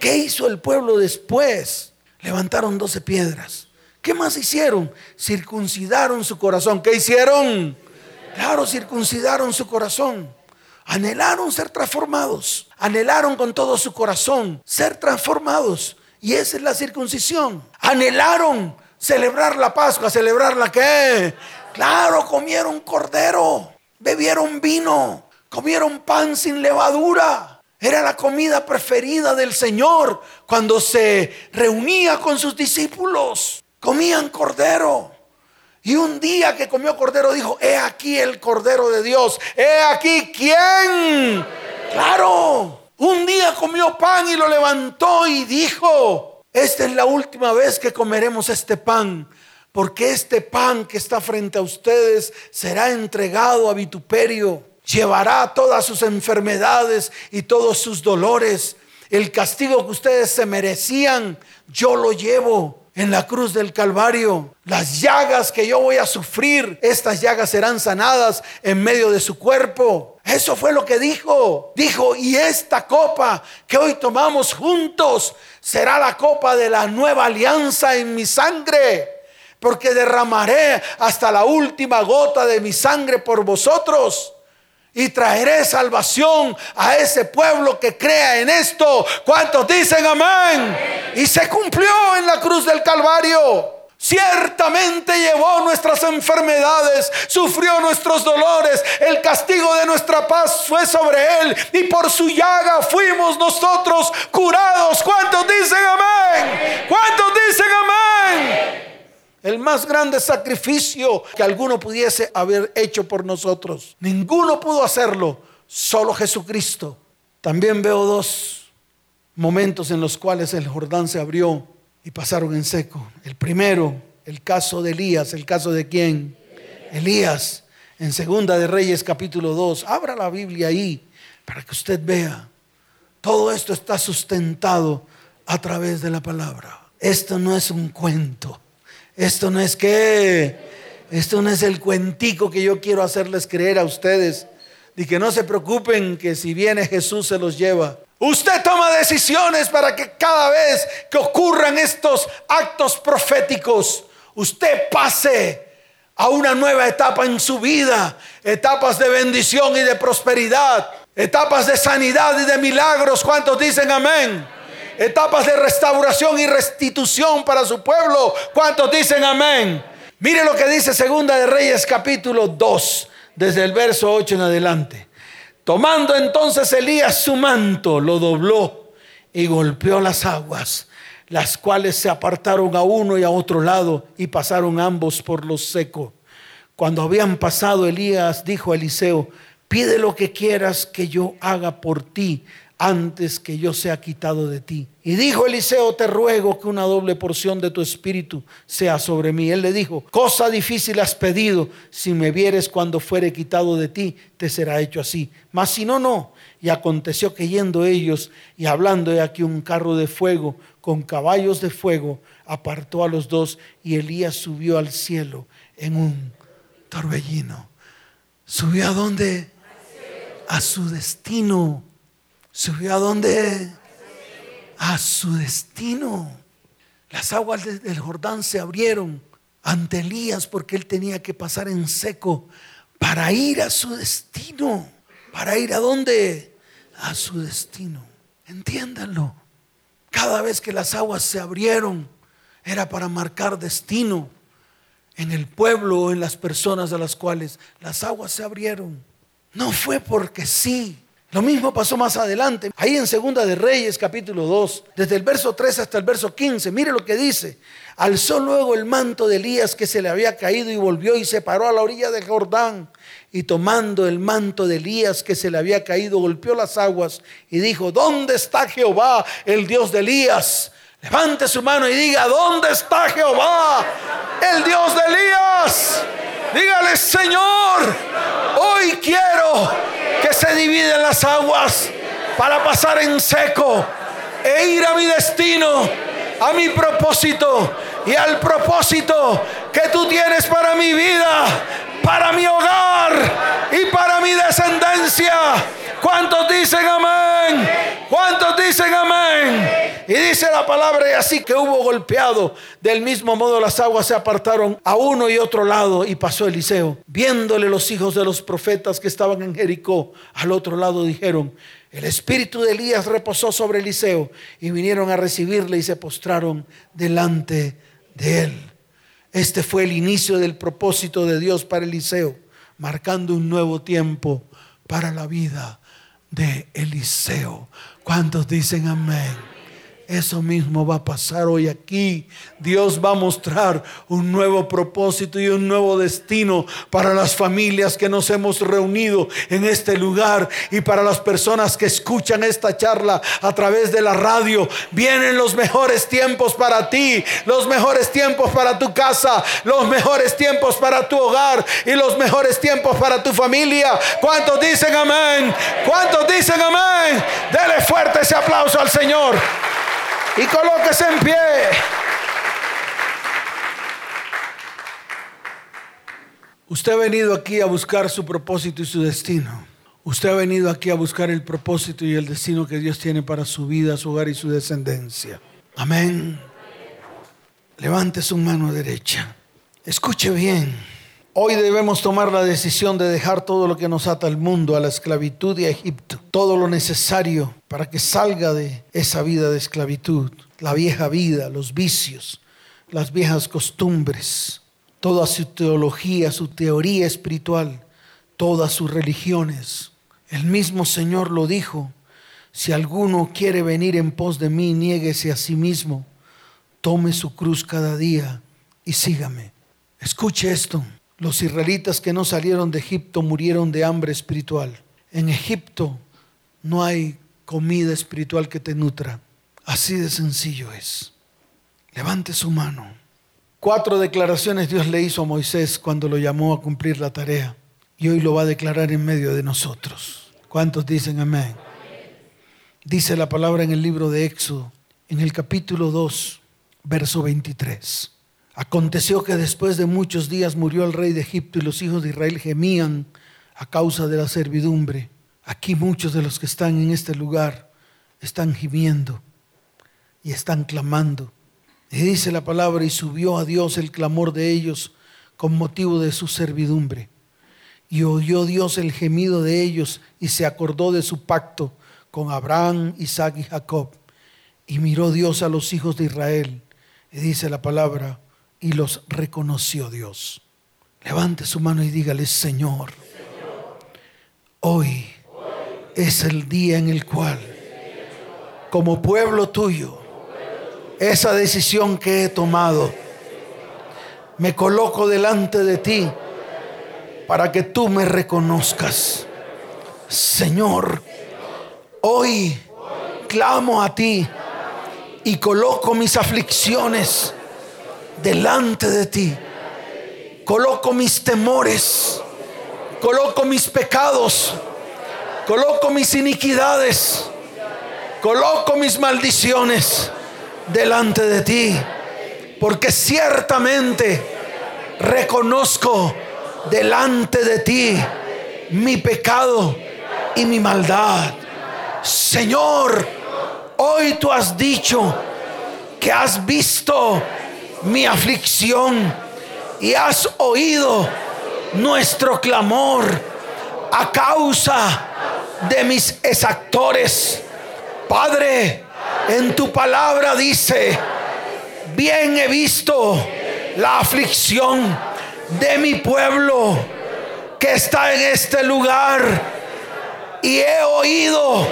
¿Qué hizo el pueblo después? Levantaron doce piedras. ¿Qué más hicieron? Circuncidaron su corazón. ¿Qué hicieron? Claro, circuncidaron su corazón. Anhelaron ser transformados. Anhelaron con todo su corazón ser transformados. Y esa es la circuncisión. Anhelaron celebrar la Pascua, celebrar la qué. Claro, comieron cordero, bebieron vino, comieron pan sin levadura. Era la comida preferida del Señor cuando se reunía con sus discípulos. Comían cordero. Y un día que comió cordero dijo, he aquí el cordero de Dios. He aquí quién. Claro. Un día comió pan y lo levantó y dijo, esta es la última vez que comeremos este pan, porque este pan que está frente a ustedes será entregado a vituperio, llevará todas sus enfermedades y todos sus dolores. El castigo que ustedes se merecían, yo lo llevo en la cruz del Calvario. Las llagas que yo voy a sufrir, estas llagas serán sanadas en medio de su cuerpo. Eso fue lo que dijo. Dijo, y esta copa que hoy tomamos juntos será la copa de la nueva alianza en mi sangre. Porque derramaré hasta la última gota de mi sangre por vosotros. Y traeré salvación a ese pueblo que crea en esto. ¿Cuántos dicen amén? Y se cumplió en la cruz del Calvario. Ciertamente llevó nuestras enfermedades, sufrió nuestros dolores, el castigo de nuestra paz fue sobre él y por su llaga fuimos nosotros curados. ¿Cuántos dicen amén? ¿Cuántos dicen amén? El más grande sacrificio que alguno pudiese haber hecho por nosotros. Ninguno pudo hacerlo, solo Jesucristo. También veo dos momentos en los cuales el Jordán se abrió y pasaron en seco. El primero, el caso de Elías, el caso de quién? Elías, en Segunda de Reyes capítulo 2. Abra la Biblia ahí para que usted vea. Todo esto está sustentado a través de la palabra. Esto no es un cuento. Esto no es que, esto no es el cuentico que yo quiero hacerles creer a ustedes. Y que no se preocupen que si viene Jesús se los lleva. Usted toma decisiones para que cada vez que ocurran estos actos proféticos, usted pase a una nueva etapa en su vida, etapas de bendición y de prosperidad, etapas de sanidad y de milagros. ¿Cuántos dicen amén? Etapas de restauración y restitución para su pueblo. ¿Cuántos dicen amén? Mire lo que dice Segunda de Reyes capítulo 2, desde el verso 8 en adelante. Tomando entonces Elías su manto, lo dobló y golpeó las aguas, las cuales se apartaron a uno y a otro lado y pasaron ambos por lo seco. Cuando habían pasado, Elías dijo a Eliseo, pide lo que quieras que yo haga por ti antes que yo sea quitado de ti. Y dijo Eliseo, te ruego que una doble porción de tu espíritu sea sobre mí. Él le dijo, cosa difícil has pedido, si me vieres cuando fuere quitado de ti, te será hecho así. Mas si no, no. Y aconteció que yendo ellos y hablando de aquí un carro de fuego con caballos de fuego, apartó a los dos y Elías subió al cielo en un torbellino. ¿Subió a dónde? A su destino. ¿Subió a dónde? A su destino. Las aguas del Jordán se abrieron ante Elías porque él tenía que pasar en seco para ir a su destino. ¿Para ir a dónde? A su destino. Entiéndanlo. Cada vez que las aguas se abrieron era para marcar destino en el pueblo o en las personas a las cuales las aguas se abrieron. No fue porque sí. Lo mismo pasó más adelante, ahí en Segunda de Reyes capítulo 2, desde el verso 3 hasta el verso 15. Mire lo que dice. Alzó luego el manto de Elías que se le había caído y volvió y se paró a la orilla del Jordán. Y tomando el manto de Elías que se le había caído, golpeó las aguas y dijo, ¿dónde está Jehová, el Dios de Elías? Levante su mano y diga, ¿dónde está Jehová, el Dios de Elías? Dígale, Señor, hoy quiero que dividen las aguas para pasar en seco e ir a mi destino, a mi propósito y al propósito que tú tienes para mi vida, para mi hogar y para mi descendencia. ¿Cuántos dicen amén? ¿Cuántos dicen amén? Y dice la palabra, y así que hubo golpeado. Del mismo modo las aguas se apartaron a uno y otro lado y pasó Eliseo. Viéndole los hijos de los profetas que estaban en Jericó, al otro lado dijeron, el espíritu de Elías reposó sobre Eliseo y vinieron a recibirle y se postraron delante de él. Este fue el inicio del propósito de Dios para Eliseo, marcando un nuevo tiempo para la vida de Eliseo. ¿Cuántos dicen amén? Eso mismo va a pasar hoy aquí. Dios va a mostrar un nuevo propósito y un nuevo destino para las familias que nos hemos reunido en este lugar y para las personas que escuchan esta charla a través de la radio. Vienen los mejores tiempos para ti, los mejores tiempos para tu casa, los mejores tiempos para tu hogar y los mejores tiempos para tu familia. ¿Cuántos dicen amén? ¿Cuántos dicen amén? Dele fuerte ese aplauso al Señor y colóquese en pie. Usted ha venido aquí a buscar su propósito y su destino. Usted ha venido aquí a buscar el propósito y el destino que Dios tiene para su vida, su hogar y su descendencia. Amén. Levante su mano derecha. Escuche bien. Hoy debemos tomar la decisión de dejar todo lo que nos ata al mundo, a la esclavitud y a Egipto. Todo lo necesario para que salga de esa vida de esclavitud. La vieja vida, los vicios, las viejas costumbres, toda su teología, su teoría espiritual, todas sus religiones. El mismo Señor lo dijo. Si alguno quiere venir en pos de mí, niéguese a sí mismo, tome su cruz cada día y sígame. Escuche esto. Los israelitas que no salieron de Egipto murieron de hambre espiritual. En Egipto no hay comida espiritual que te nutra. Así de sencillo es. Levante su mano. Cuatro declaraciones Dios le hizo a Moisés cuando lo llamó a cumplir la tarea. Y hoy lo va a declarar en medio de nosotros. ¿Cuántos dicen amén? Dice la palabra en el libro de Éxodo, en el capítulo 2, verso 23. Aconteció que después de muchos días murió el rey de Egipto y los hijos de Israel gemían a causa de la servidumbre. Aquí muchos de los que están en este lugar están gimiendo y están clamando. Y dice la palabra, y subió a Dios el clamor de ellos con motivo de su servidumbre. Y oyó Dios el gemido de ellos y se acordó de su pacto con Abraham, Isaac y Jacob. Y miró Dios a los hijos de Israel. Y dice la palabra, y los reconoció Dios. Levante su mano y dígale, Señor, hoy es el día en el cual, como pueblo tuyo, esa decisión que he tomado, me coloco delante de ti para que tú me reconozcas Señor, hoy clamo a ti y coloco mis aflicciones delante de ti. Coloco mis temores, coloco mis pecados, coloco mis iniquidades, coloco mis maldiciones delante de ti, porque ciertamente reconozco delante de ti mi pecado y mi maldad. Señor, hoy tú has dicho que has visto mi aflicción y has oído nuestro clamor a causa de mis exactores. Padre, en tu palabra dice, bien he visto la aflicción de mi pueblo que está en este lugar y he oído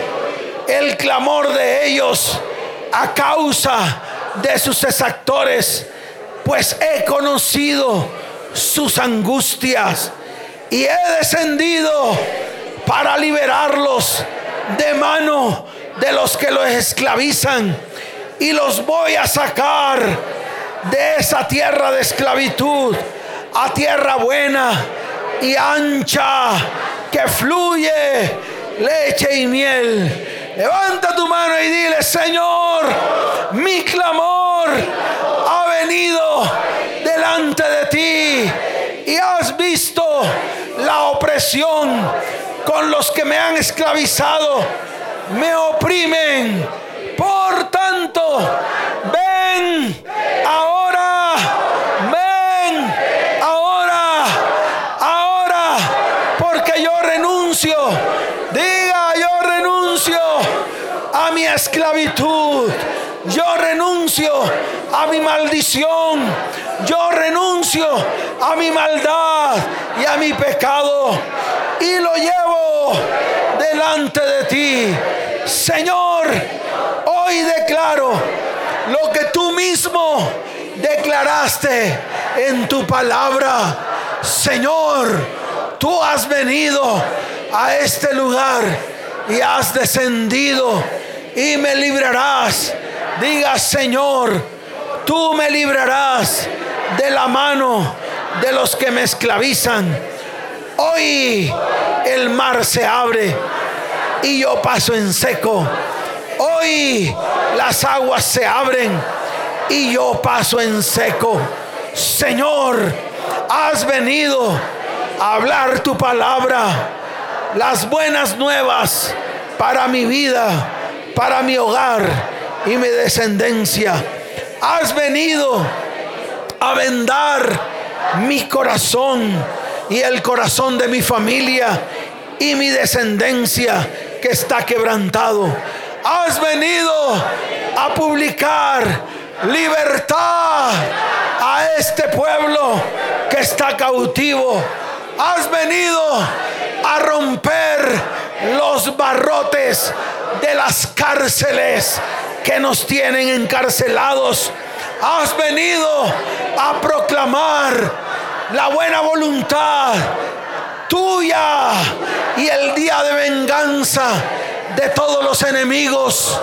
el clamor de ellos a causa de sus exactores, pues he conocido sus angustias y he descendido para liberarlos de mano de los que los esclavizan y los voy a sacar de esa tierra de esclavitud a tierra buena y ancha que fluye leche y miel. Levanta tu mano y dile, Señor, mi clamor venido delante de ti y has visto la opresión con los que me han esclavizado, me oprimen. Por tanto, ven ahora, ven ahora, ahora, porque yo renuncio. Diga, yo renuncio a mi esclavitud. Yo renuncio a mi maldición. Yo renuncio a mi maldad y a mi pecado. Y lo llevo delante de ti. Señor, hoy declaro lo que tú mismo declaraste en tu palabra. Señor, tú has venido a este lugar y has descendido y me librarás. Diga, Señor, tú me librarás de la mano de los que me esclavizan. Hoy el mar se abre y yo paso en seco. Hoy las aguas se abren y yo paso en seco. Señor, has venido a hablar tu palabra, las buenas nuevas para mi vida, para mi hogar y mi descendencia. Has venido a vendar mi corazón y el corazón de mi familia y mi descendencia que está quebrantado. Has venido a publicar libertad a este pueblo que está cautivo. Has venido a romper los barrotes de las cárceles que nos tienen encarcelados. Has venido a proclamar la buena voluntad tuya y el día de venganza de todos los enemigos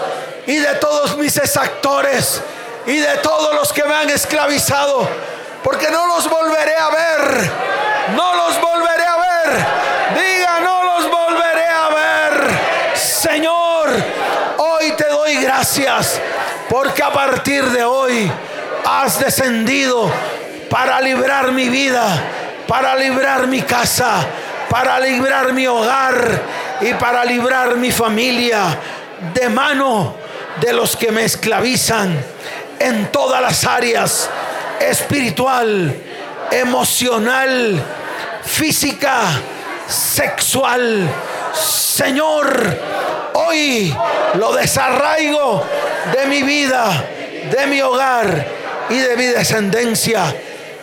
y de todos mis exactores y de todos los que me han esclavizado, porque no los volveré a ver, no los volveré a ver, diga, no los volveré a ver, Señor, hoy te gracias, porque a partir de hoy has descendido para librar mi vida, para librar mi casa, para librar mi hogar y para librar mi familia de mano de los que me esclavizan en todas las áreas, espiritual, emocional, física, sexual. Señor, hoy lo desarraigo de mi vida, de mi hogar y de mi descendencia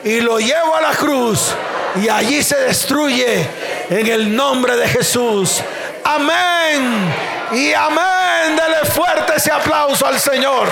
y lo llevo a la cruz y allí se destruye en el nombre de Jesús. Amén y amén. Dele fuerte ese aplauso al Señor.